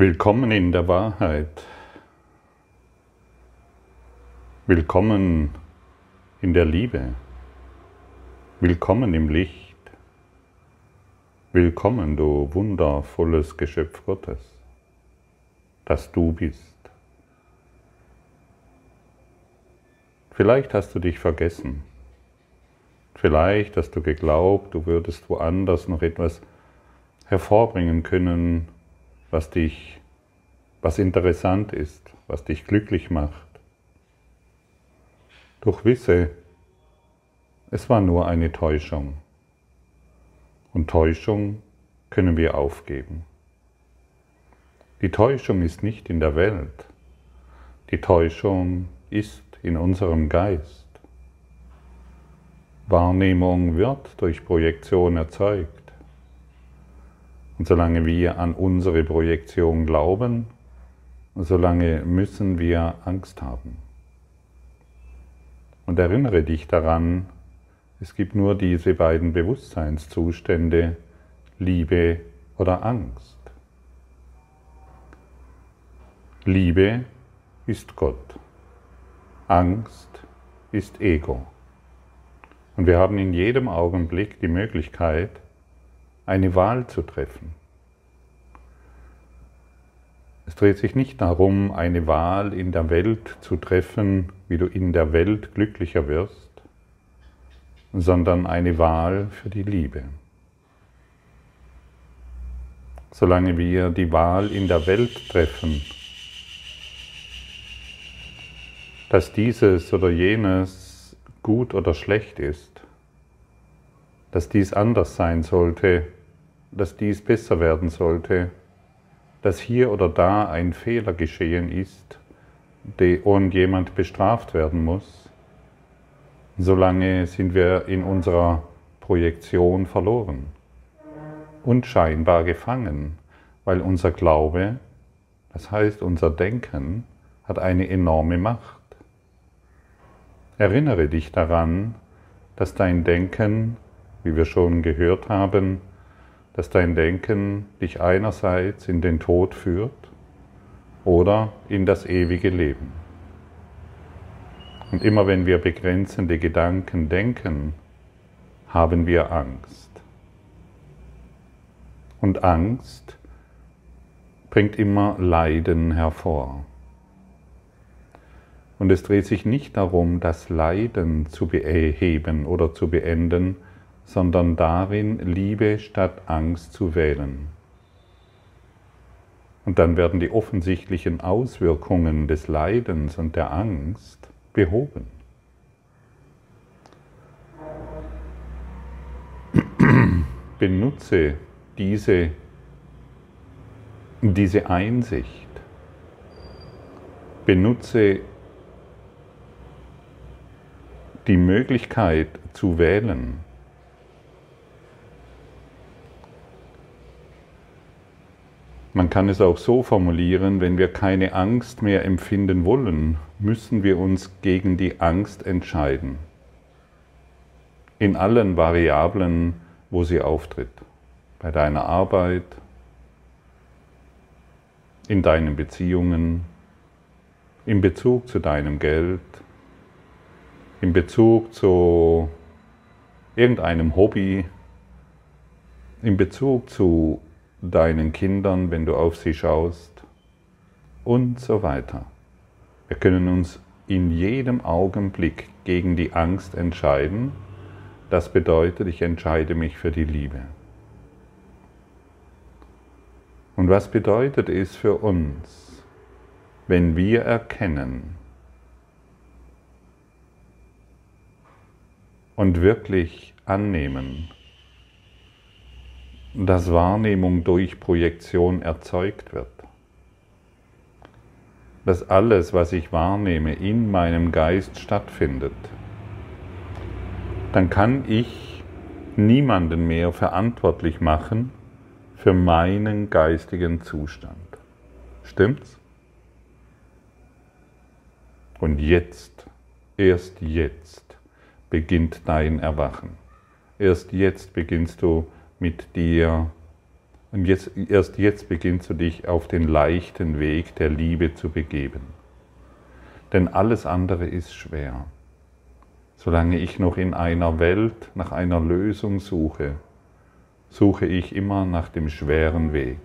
Willkommen in der Wahrheit. Willkommen in der Liebe. Willkommen im Licht. Willkommen, du wundervolles Geschöpf Gottes, das du bist. Vielleicht hast du dich vergessen. Vielleicht hast du geglaubt, du würdest woanders noch etwas hervorbringen können, was dich, was interessant ist, was dich glücklich macht. Doch wisse, es war nur eine Täuschung. Und Täuschung können wir aufgeben. Die Täuschung ist nicht in der Welt. Die Täuschung ist in unserem Geist. Wahrnehmung wird durch Projektion erzeugt. Und solange wir an unsere Projektion glauben, solange müssen wir Angst haben. Und erinnere dich daran, es gibt nur diese beiden Bewusstseinszustände, Liebe oder Angst. Liebe ist Gott, Angst ist Ego. Und wir haben in jedem Augenblick die Möglichkeit, eine Wahl zu treffen. Es dreht sich nicht darum, eine Wahl in der Welt zu treffen, wie du in der Welt glücklicher wirst, sondern eine Wahl für die Liebe. Solange wir die Wahl in der Welt treffen, dass dieses oder jenes gut oder schlecht ist, dass dies anders sein sollte, dass dies besser werden sollte, dass hier oder da ein Fehler geschehen ist und jemand bestraft werden muss, solange sind wir in unserer Projektion verloren und scheinbar gefangen, weil unser Glaube, das heißt unser Denken, hat eine enorme Macht. Erinnere dich daran, dass dein Denken, wie wir schon gehört haben, dass dein Denken dich einerseits in den Tod führt oder in das ewige Leben. Und immer wenn wir begrenzende Gedanken denken, haben wir Angst. Und Angst bringt immer Leiden hervor. Und es dreht sich nicht darum, das Leiden zu beheben oder zu beenden, sondern darin, Liebe statt Angst zu wählen. Und dann werden die offensichtlichen Auswirkungen des Leidens und der Angst behoben. Benutze diese, diese Einsicht. Benutze die Möglichkeit zu wählen Man kann es auch so formulieren, wenn wir keine Angst mehr empfinden wollen, müssen wir uns gegen die Angst entscheiden. In allen Variablen, wo sie auftritt. Bei deiner Arbeit, in deinen Beziehungen, in Bezug zu deinem Geld, in Bezug zu irgendeinem Hobby, in Bezug zu deinen Kindern, wenn du auf sie schaust und so weiter. Wir können uns in jedem Augenblick gegen die Angst entscheiden. Das bedeutet, ich entscheide mich für die Liebe. Und was bedeutet es für uns, wenn wir erkennen und wirklich annehmen, dass Wahrnehmung durch Projektion erzeugt wird. Dass alles, was ich wahrnehme, in meinem Geist stattfindet. Dann kann ich niemanden mehr verantwortlich machen für meinen geistigen Zustand. Stimmt's? Und jetzt, erst jetzt beginnt dein Erwachen. Erst jetzt beginnst du mit dir Und jetzt, erst jetzt beginnst du dich auf den leichten Weg der Liebe zu begeben. Denn alles andere ist schwer. Solange ich noch in einer Welt nach einer Lösung suche, suche ich immer nach dem schweren Weg.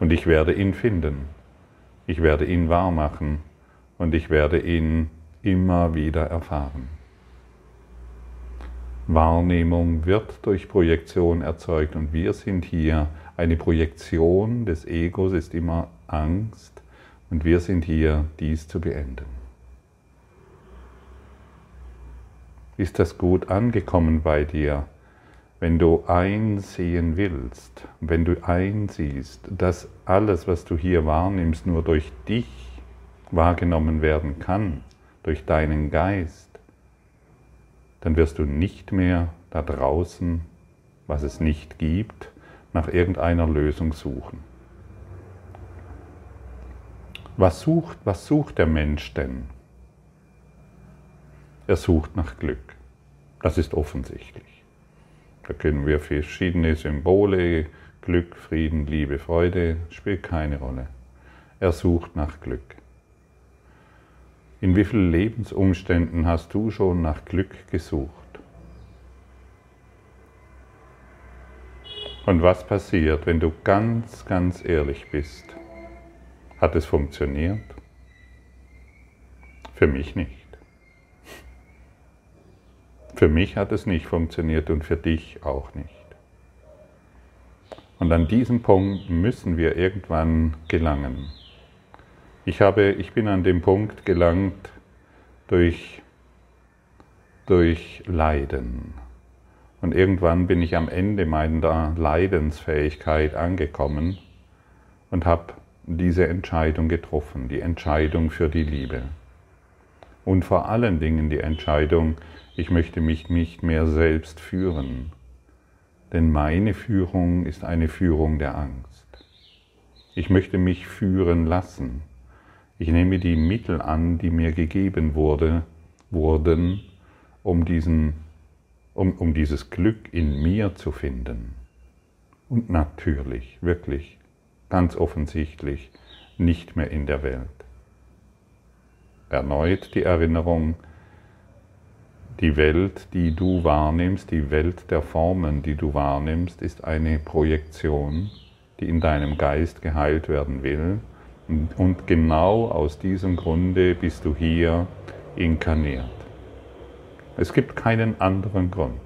Und ich werde ihn finden. Ich werde ihn wahrmachen und ich werde ihn immer wieder erfahren. Wahrnehmung wird durch Projektion erzeugt und wir sind hier. Eine Projektion des Egos ist immer Angst und wir sind hier, dies zu beenden. Ist das gut angekommen bei dir? Wenn du einsehen willst, wenn du einsiehst, dass alles, was du hier wahrnimmst, nur durch dich wahrgenommen werden kann, durch deinen Geist, dann wirst du nicht mehr da draußen, was es nicht gibt, nach irgendeiner Lösung suchen. Was sucht, was sucht der Mensch denn? Er sucht nach Glück. Das ist offensichtlich. Da können wir verschiedene Symbole, Glück, Frieden, Liebe, Freude, spielt keine Rolle. Er sucht nach Glück. In wie vielen Lebensumständen hast du schon nach Glück gesucht? Und was passiert, wenn du ganz, ganz ehrlich bist? Hat es funktioniert? Für mich nicht. Für mich hat es nicht funktioniert und für dich auch nicht. Und an diesem Punkt müssen wir irgendwann gelangen. Ich, habe, ich bin an dem Punkt gelangt durch, durch Leiden. Und irgendwann bin ich am Ende meiner Leidensfähigkeit angekommen und habe diese Entscheidung getroffen, die Entscheidung für die Liebe. Und vor allen Dingen die Entscheidung, ich möchte mich nicht mehr selbst führen, denn meine Führung ist eine Führung der Angst. Ich möchte mich führen lassen. Ich nehme die Mittel an, die mir gegeben wurde, wurden, um, diesen, um, um dieses Glück in mir zu finden. Und natürlich, wirklich, ganz offensichtlich, nicht mehr in der Welt. Erneut die Erinnerung, die Welt, die du wahrnimmst, die Welt der Formen, die du wahrnimmst, ist eine Projektion, die in deinem Geist geheilt werden will und genau aus diesem Grunde bist du hier inkarniert. Es gibt keinen anderen Grund.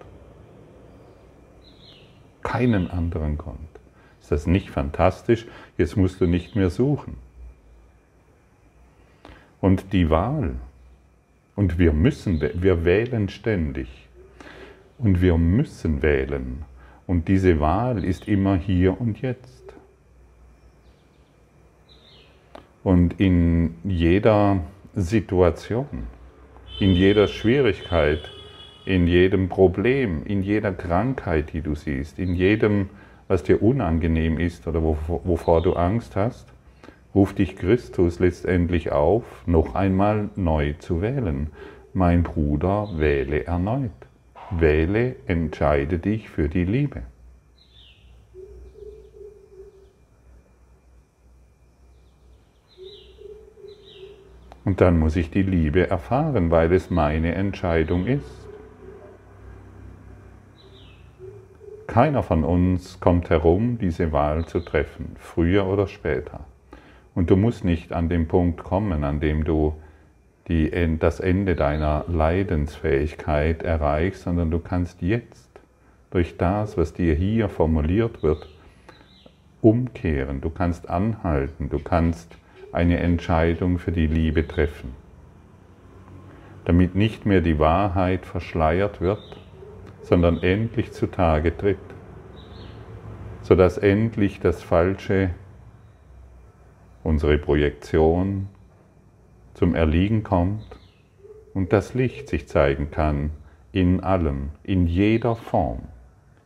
Keinen anderen Grund. Ist das nicht fantastisch? Jetzt musst du nicht mehr suchen. Und die Wahl, und wir müssen, wir wählen ständig. Und wir müssen wählen. Und diese Wahl ist immer hier und jetzt. Und in jeder Situation, in jeder Schwierigkeit, in jedem Problem, in jeder Krankheit, die du siehst, in jedem, was dir unangenehm ist oder wovor du Angst hast, ruft dich Christus letztendlich auf, noch einmal neu zu wählen. Mein Bruder, wähle erneut. Wähle, entscheide dich für die Liebe. Und dann muss ich die Liebe erfahren, weil es meine Entscheidung ist. Keiner von uns kommt herum, diese Wahl zu treffen, früher oder später. Und du musst nicht an den Punkt kommen, an dem du die, das Ende deiner Leidensfähigkeit erreichst, sondern du kannst jetzt durch das, was dir hier formuliert wird, umkehren. Du kannst anhalten, du kannst eine Entscheidung für die Liebe treffen, damit nicht mehr die Wahrheit verschleiert wird, sondern endlich zutage tritt, sodass endlich das Falsche, unsere Projektion, zum Erliegen kommt und das Licht sich zeigen kann in allem, in jeder Form,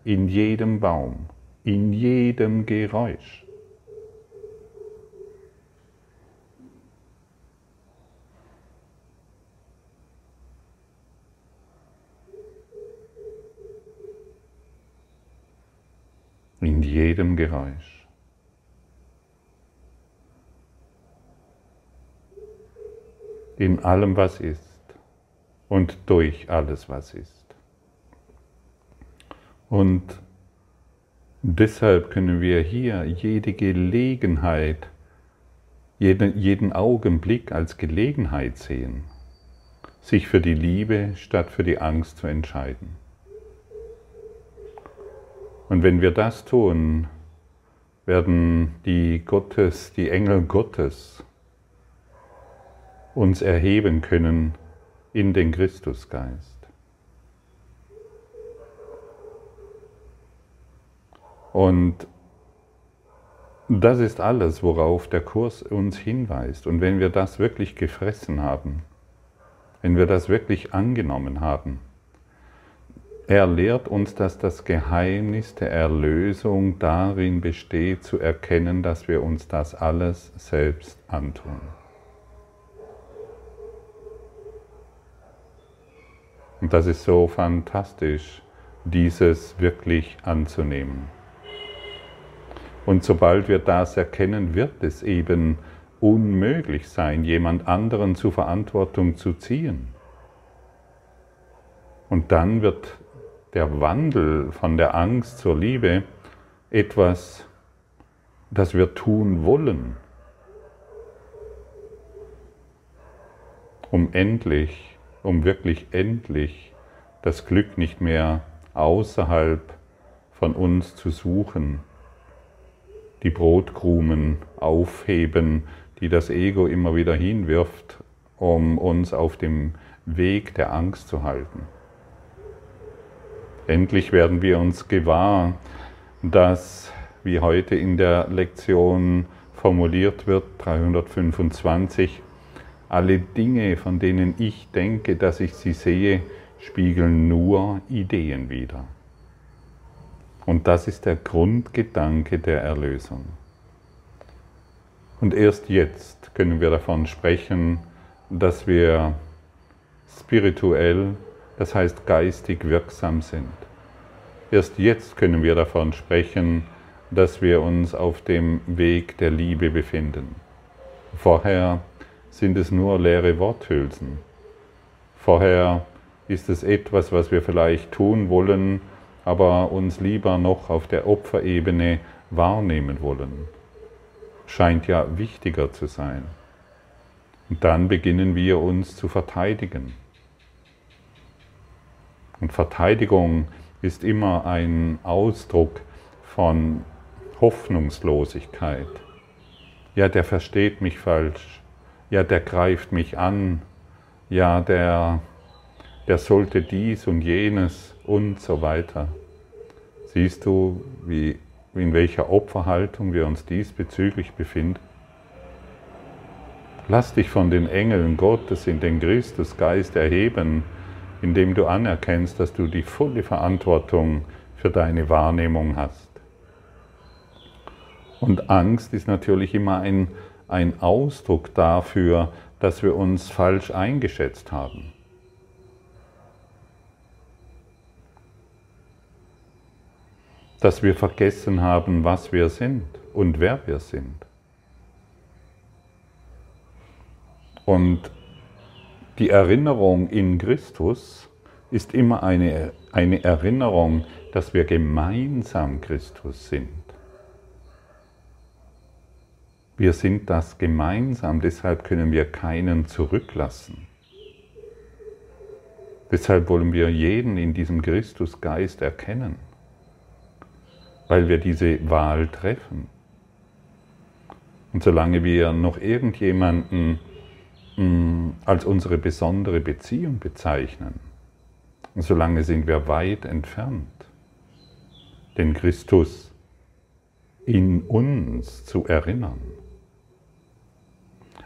in jedem Baum, in jedem Geräusch. In jedem Geräusch. In allem, was ist und durch alles, was ist. Und deshalb können wir hier jede Gelegenheit, jeden, jeden Augenblick als Gelegenheit sehen, sich für die Liebe statt für die Angst zu entscheiden. Und wenn wir das tun, werden die Gottes, die Engel Gottes uns erheben können in den Christusgeist. Und das ist alles, worauf der Kurs uns hinweist. Und wenn wir das wirklich gefressen haben, wenn wir das wirklich angenommen haben, er lehrt uns, dass das Geheimnis der Erlösung darin besteht, zu erkennen, dass wir uns das alles selbst antun. Und das ist so fantastisch, dieses wirklich anzunehmen. Und sobald wir das erkennen, wird es eben unmöglich sein, jemand anderen zur Verantwortung zu ziehen. Und dann wird der Wandel von der Angst zur Liebe etwas, das wir tun wollen, um endlich, um wirklich endlich das Glück nicht mehr außerhalb von uns zu suchen, die Brotkrumen aufheben, die das Ego immer wieder hinwirft, um uns auf dem Weg der Angst zu halten. Endlich werden wir uns gewahr, dass, wie heute in der Lektion formuliert wird, 325, alle Dinge, von denen ich denke, dass ich sie sehe, spiegeln nur Ideen wider. Und das ist der Grundgedanke der Erlösung. Und erst jetzt können wir davon sprechen, dass wir spirituell das heißt geistig wirksam sind. Erst jetzt können wir davon sprechen, dass wir uns auf dem Weg der Liebe befinden. Vorher sind es nur leere Worthülsen. Vorher ist es etwas, was wir vielleicht tun wollen, aber uns lieber noch auf der Opferebene wahrnehmen wollen. Scheint ja wichtiger zu sein. Und dann beginnen wir uns zu verteidigen. Und Verteidigung ist immer ein Ausdruck von Hoffnungslosigkeit. Ja, der versteht mich falsch. Ja, der greift mich an. Ja, der, der sollte dies und jenes und so weiter. Siehst du, wie, in welcher Opferhaltung wir uns diesbezüglich befinden? Lass dich von den Engeln Gottes in den Christusgeist erheben indem du anerkennst, dass du die volle Verantwortung für deine Wahrnehmung hast. Und Angst ist natürlich immer ein, ein Ausdruck dafür, dass wir uns falsch eingeschätzt haben. Dass wir vergessen haben, was wir sind und wer wir sind. Und die Erinnerung in Christus ist immer eine, eine Erinnerung, dass wir gemeinsam Christus sind. Wir sind das gemeinsam, deshalb können wir keinen zurücklassen. Deshalb wollen wir jeden in diesem Christusgeist erkennen, weil wir diese Wahl treffen. Und solange wir noch irgendjemanden als unsere besondere Beziehung bezeichnen. Solange sind wir weit entfernt, den Christus in uns zu erinnern.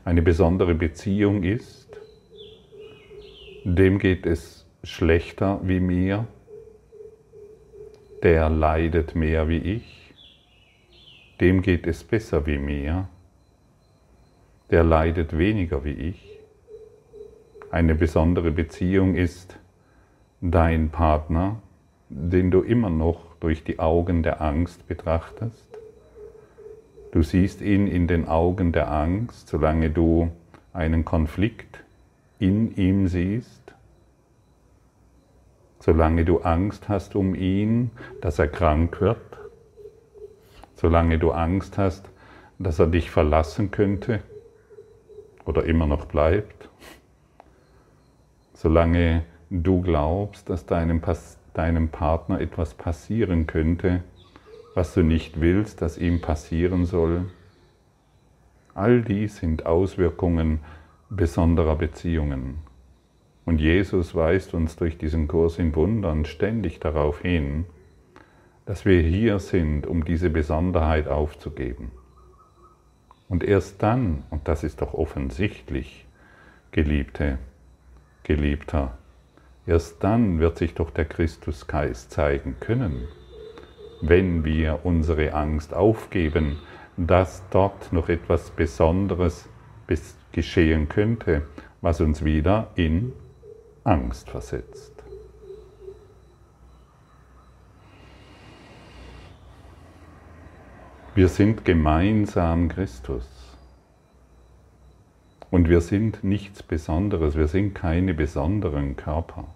Eine besondere Beziehung ist, dem geht es schlechter wie mir, der leidet mehr wie ich, dem geht es besser wie mir, der leidet weniger wie ich. Eine besondere Beziehung ist dein Partner, den du immer noch durch die Augen der Angst betrachtest. Du siehst ihn in den Augen der Angst, solange du einen Konflikt in ihm siehst, solange du Angst hast um ihn, dass er krank wird, solange du Angst hast, dass er dich verlassen könnte oder immer noch bleibt, solange du glaubst, dass deinem, deinem Partner etwas passieren könnte, was du nicht willst, dass ihm passieren soll. All dies sind Auswirkungen besonderer Beziehungen. Und Jesus weist uns durch diesen Kurs in Wundern ständig darauf hin, dass wir hier sind, um diese Besonderheit aufzugeben. Und erst dann, und das ist doch offensichtlich, Geliebte, Geliebter, erst dann wird sich doch der Christusgeist zeigen können, wenn wir unsere Angst aufgeben, dass dort noch etwas Besonderes geschehen könnte, was uns wieder in Angst versetzt. Wir sind gemeinsam Christus. Und wir sind nichts Besonderes, wir sind keine besonderen Körper.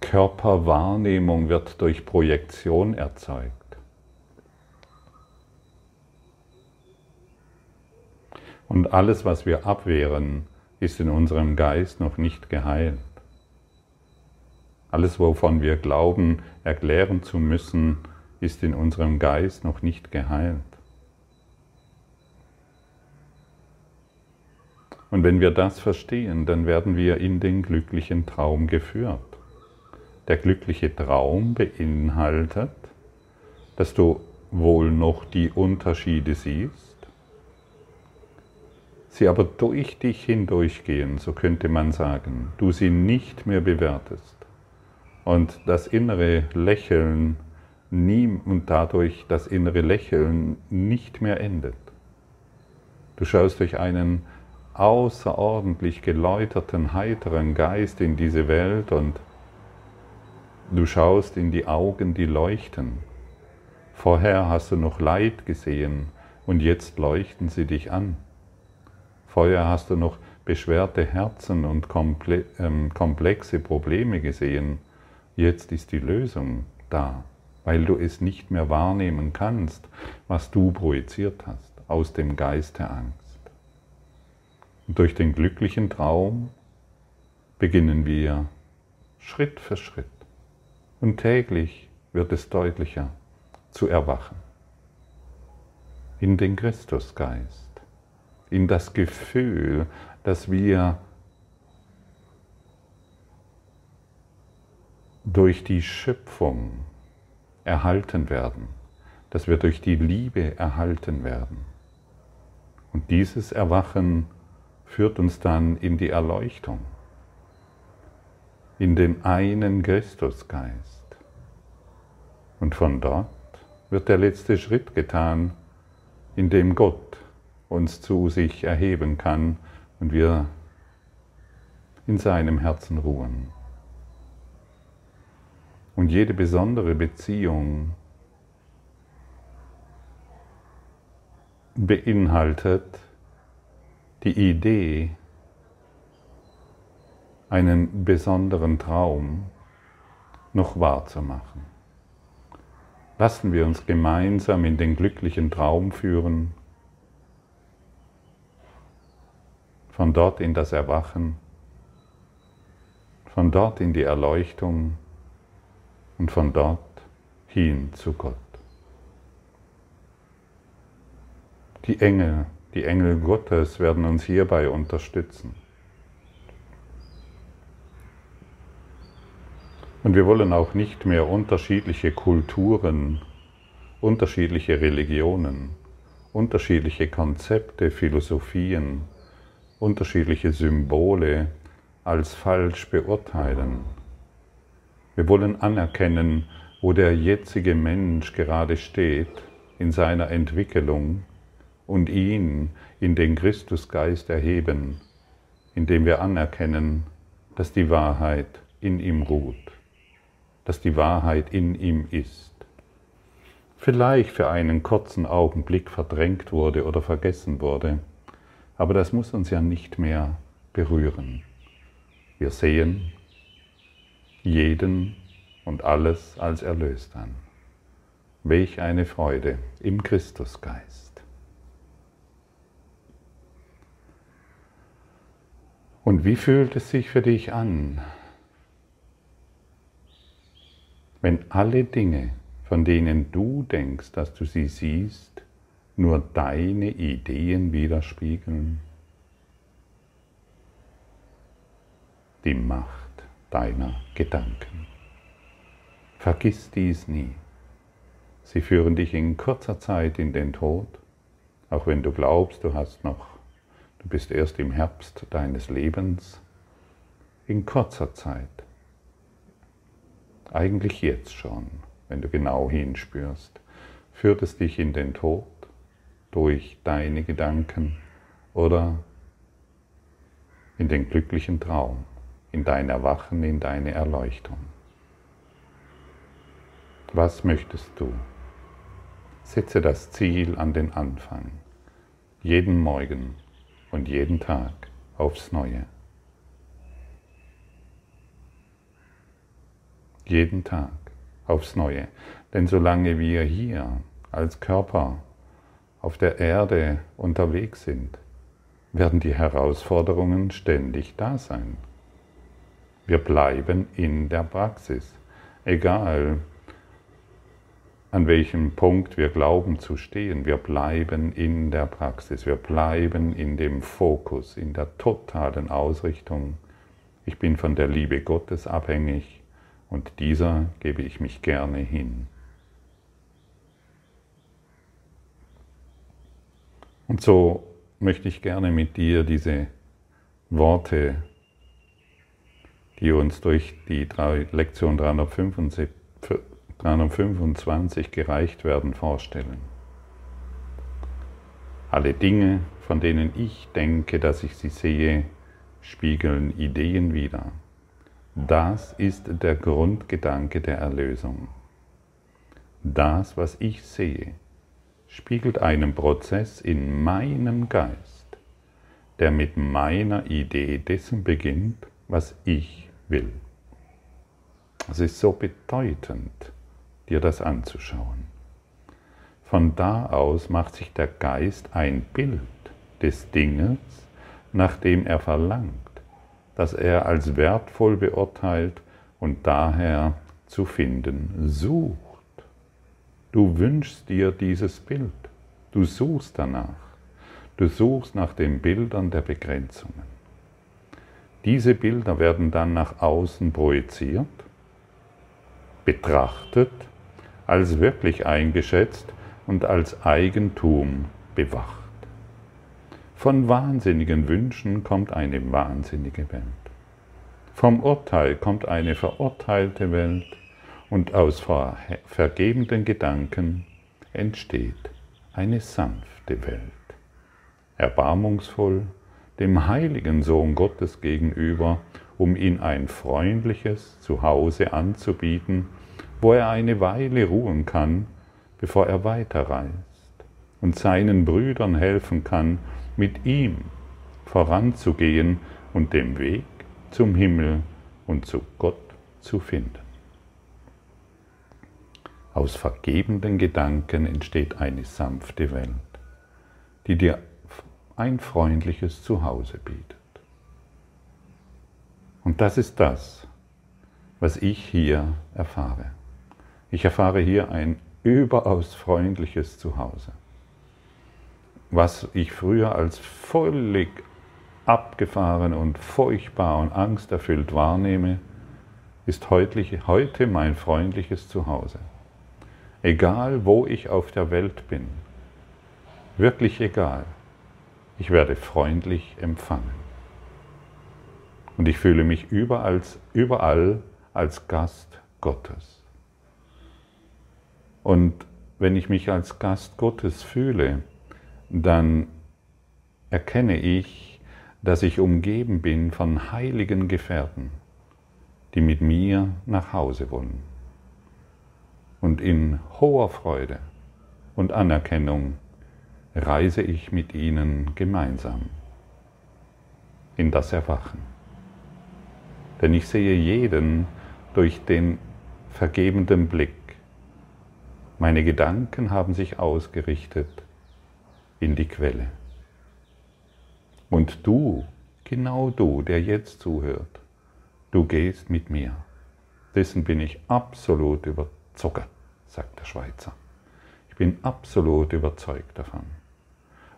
Körperwahrnehmung wird durch Projektion erzeugt. Und alles, was wir abwehren, ist in unserem Geist noch nicht geheilt. Alles, wovon wir glauben, erklären zu müssen, ist in unserem Geist noch nicht geheilt. Und wenn wir das verstehen, dann werden wir in den glücklichen Traum geführt. Der glückliche Traum beinhaltet, dass du wohl noch die Unterschiede siehst, sie aber durch dich hindurchgehen, so könnte man sagen, du sie nicht mehr bewertest und das innere Lächeln nie und dadurch das innere Lächeln nicht mehr endet. Du schaust durch einen außerordentlich geläuterten, heiteren Geist in diese Welt und du schaust in die Augen, die leuchten. Vorher hast du noch Leid gesehen und jetzt leuchten sie dich an. Vorher hast du noch beschwerte Herzen und ähm, komplexe Probleme gesehen. Jetzt ist die Lösung da, weil du es nicht mehr wahrnehmen kannst, was du projiziert hast aus dem Geist der Angst. Und durch den glücklichen Traum beginnen wir Schritt für Schritt und täglich wird es deutlicher zu erwachen in den Christusgeist in das Gefühl, dass wir durch die Schöpfung erhalten werden, dass wir durch die Liebe erhalten werden. Und dieses Erwachen führt uns dann in die Erleuchtung, in den einen Christusgeist. Und von dort wird der letzte Schritt getan, in dem Gott uns zu sich erheben kann und wir in seinem Herzen ruhen. Und jede besondere Beziehung beinhaltet die Idee, einen besonderen Traum noch wahrzumachen. Lassen wir uns gemeinsam in den glücklichen Traum führen von dort in das Erwachen, von dort in die Erleuchtung und von dort hin zu Gott. Die Engel, die Engel Gottes werden uns hierbei unterstützen. Und wir wollen auch nicht mehr unterschiedliche Kulturen, unterschiedliche Religionen, unterschiedliche Konzepte, Philosophien, unterschiedliche Symbole als falsch beurteilen. Wir wollen anerkennen, wo der jetzige Mensch gerade steht in seiner Entwicklung und ihn in den Christusgeist erheben, indem wir anerkennen, dass die Wahrheit in ihm ruht, dass die Wahrheit in ihm ist, vielleicht für einen kurzen Augenblick verdrängt wurde oder vergessen wurde, aber das muss uns ja nicht mehr berühren. Wir sehen jeden und alles als erlöst an. Welch eine Freude im Christusgeist. Und wie fühlt es sich für dich an, wenn alle Dinge, von denen du denkst, dass du sie siehst, nur deine Ideen widerspiegeln? Die Macht deiner Gedanken. Vergiss dies nie. Sie führen dich in kurzer Zeit in den Tod, auch wenn du glaubst, du hast noch, du bist erst im Herbst deines Lebens, in kurzer Zeit. Eigentlich jetzt schon, wenn du genau hinspürst, führt es dich in den Tod durch deine Gedanken oder in den glücklichen Traum, in dein Erwachen, in deine Erleuchtung. Was möchtest du? Setze das Ziel an den Anfang, jeden Morgen und jeden Tag aufs Neue. Jeden Tag aufs Neue. Denn solange wir hier als Körper auf der Erde unterwegs sind, werden die Herausforderungen ständig da sein. Wir bleiben in der Praxis, egal an welchem Punkt wir glauben zu stehen. Wir bleiben in der Praxis, wir bleiben in dem Fokus, in der totalen Ausrichtung. Ich bin von der Liebe Gottes abhängig und dieser gebe ich mich gerne hin. Und so möchte ich gerne mit dir diese Worte, die uns durch die Lektion 375 325 gereicht werden, vorstellen. Alle Dinge, von denen ich denke, dass ich sie sehe, spiegeln Ideen wider. Das ist der Grundgedanke der Erlösung. Das, was ich sehe, spiegelt einen Prozess in meinem Geist, der mit meiner Idee dessen beginnt, was ich will. Es ist so bedeutend, dir das anzuschauen. Von da aus macht sich der Geist ein Bild des Dinges, nach dem er verlangt, das er als wertvoll beurteilt und daher zu finden sucht. Du wünschst dir dieses Bild, du suchst danach, du suchst nach den Bildern der Begrenzungen. Diese Bilder werden dann nach außen projiziert, betrachtet als wirklich eingeschätzt und als Eigentum bewacht. Von wahnsinnigen Wünschen kommt eine wahnsinnige Welt. Vom Urteil kommt eine verurteilte Welt und aus vergebenden Gedanken entsteht eine sanfte Welt. Erbarmungsvoll dem heiligen Sohn Gottes gegenüber, um ihn ein freundliches Zuhause anzubieten, wo er eine Weile ruhen kann, bevor er weiterreist und seinen Brüdern helfen kann, mit ihm voranzugehen und den Weg zum Himmel und zu Gott zu finden. Aus vergebenden Gedanken entsteht eine sanfte Welt, die dir ein freundliches Zuhause bietet. Und das ist das, was ich hier erfahre. Ich erfahre hier ein überaus freundliches Zuhause. Was ich früher als völlig abgefahren und furchtbar und angsterfüllt wahrnehme, ist heute mein freundliches Zuhause. Egal wo ich auf der Welt bin, wirklich egal, ich werde freundlich empfangen. Und ich fühle mich überall, überall als Gast Gottes. Und wenn ich mich als Gast Gottes fühle, dann erkenne ich, dass ich umgeben bin von heiligen Gefährten, die mit mir nach Hause wollen. Und in hoher Freude und Anerkennung reise ich mit ihnen gemeinsam in das Erwachen. Denn ich sehe jeden durch den vergebenden Blick. Meine Gedanken haben sich ausgerichtet in die Quelle. Und du, genau du, der jetzt zuhört, du gehst mit mir. Dessen bin ich absolut überzeugt, sagt der Schweizer. Ich bin absolut überzeugt davon.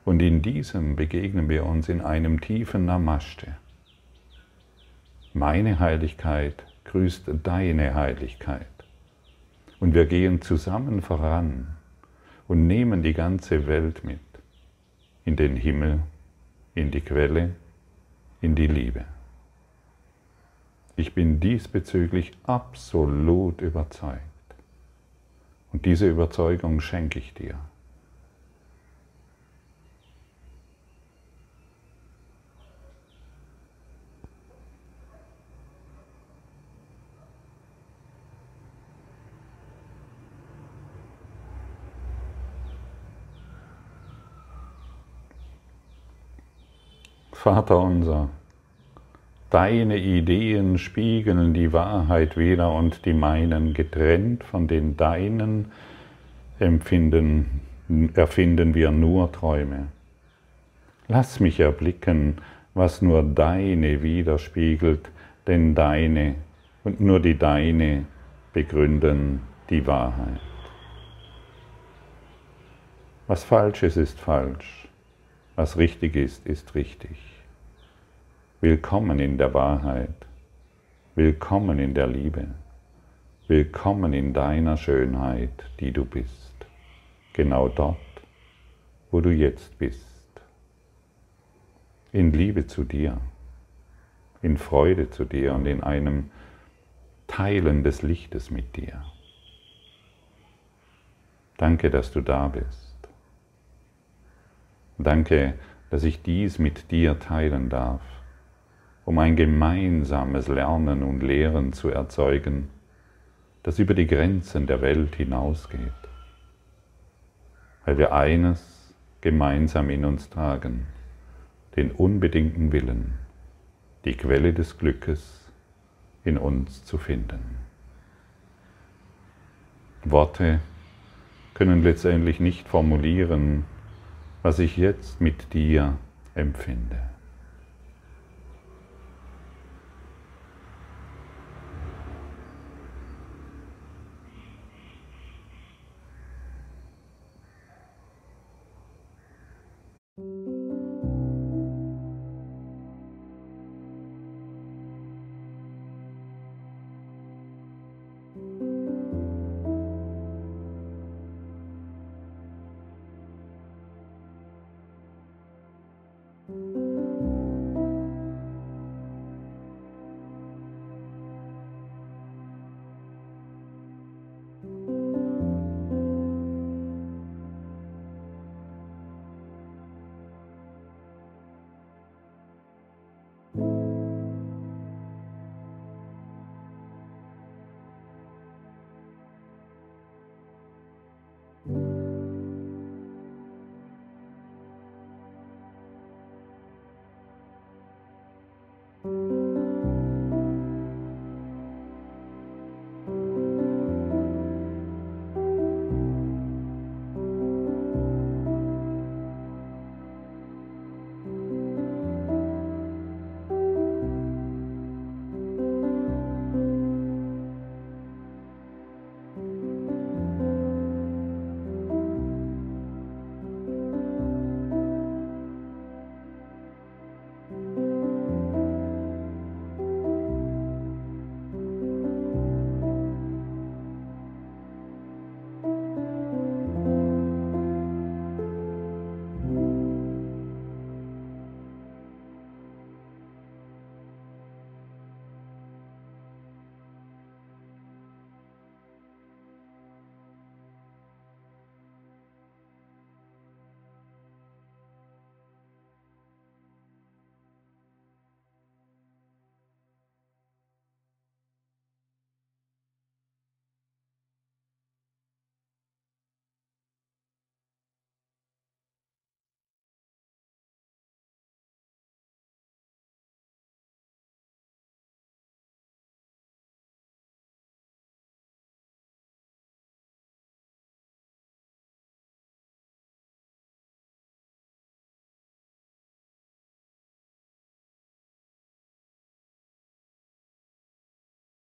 Und in diesem begegnen wir uns in einem tiefen Namaste. Meine Heiligkeit grüßt deine Heiligkeit. Und wir gehen zusammen voran und nehmen die ganze Welt mit in den Himmel, in die Quelle, in die Liebe. Ich bin diesbezüglich absolut überzeugt. Und diese Überzeugung schenke ich dir. Vater unser, deine Ideen spiegeln die Wahrheit wider und die meinen, getrennt von den deinen empfinden, erfinden wir nur Träume. Lass mich erblicken, was nur deine widerspiegelt, denn deine und nur die deine begründen die Wahrheit. Was falsch ist, ist falsch. Was richtig ist, ist richtig. Willkommen in der Wahrheit. Willkommen in der Liebe. Willkommen in deiner Schönheit, die du bist. Genau dort, wo du jetzt bist. In Liebe zu dir, in Freude zu dir und in einem Teilen des Lichtes mit dir. Danke, dass du da bist. Danke, dass ich dies mit dir teilen darf, um ein gemeinsames Lernen und Lehren zu erzeugen, das über die Grenzen der Welt hinausgeht, weil wir eines gemeinsam in uns tragen, den unbedingten Willen, die Quelle des Glückes in uns zu finden. Worte können letztendlich nicht formulieren, was ich jetzt mit dir empfinde.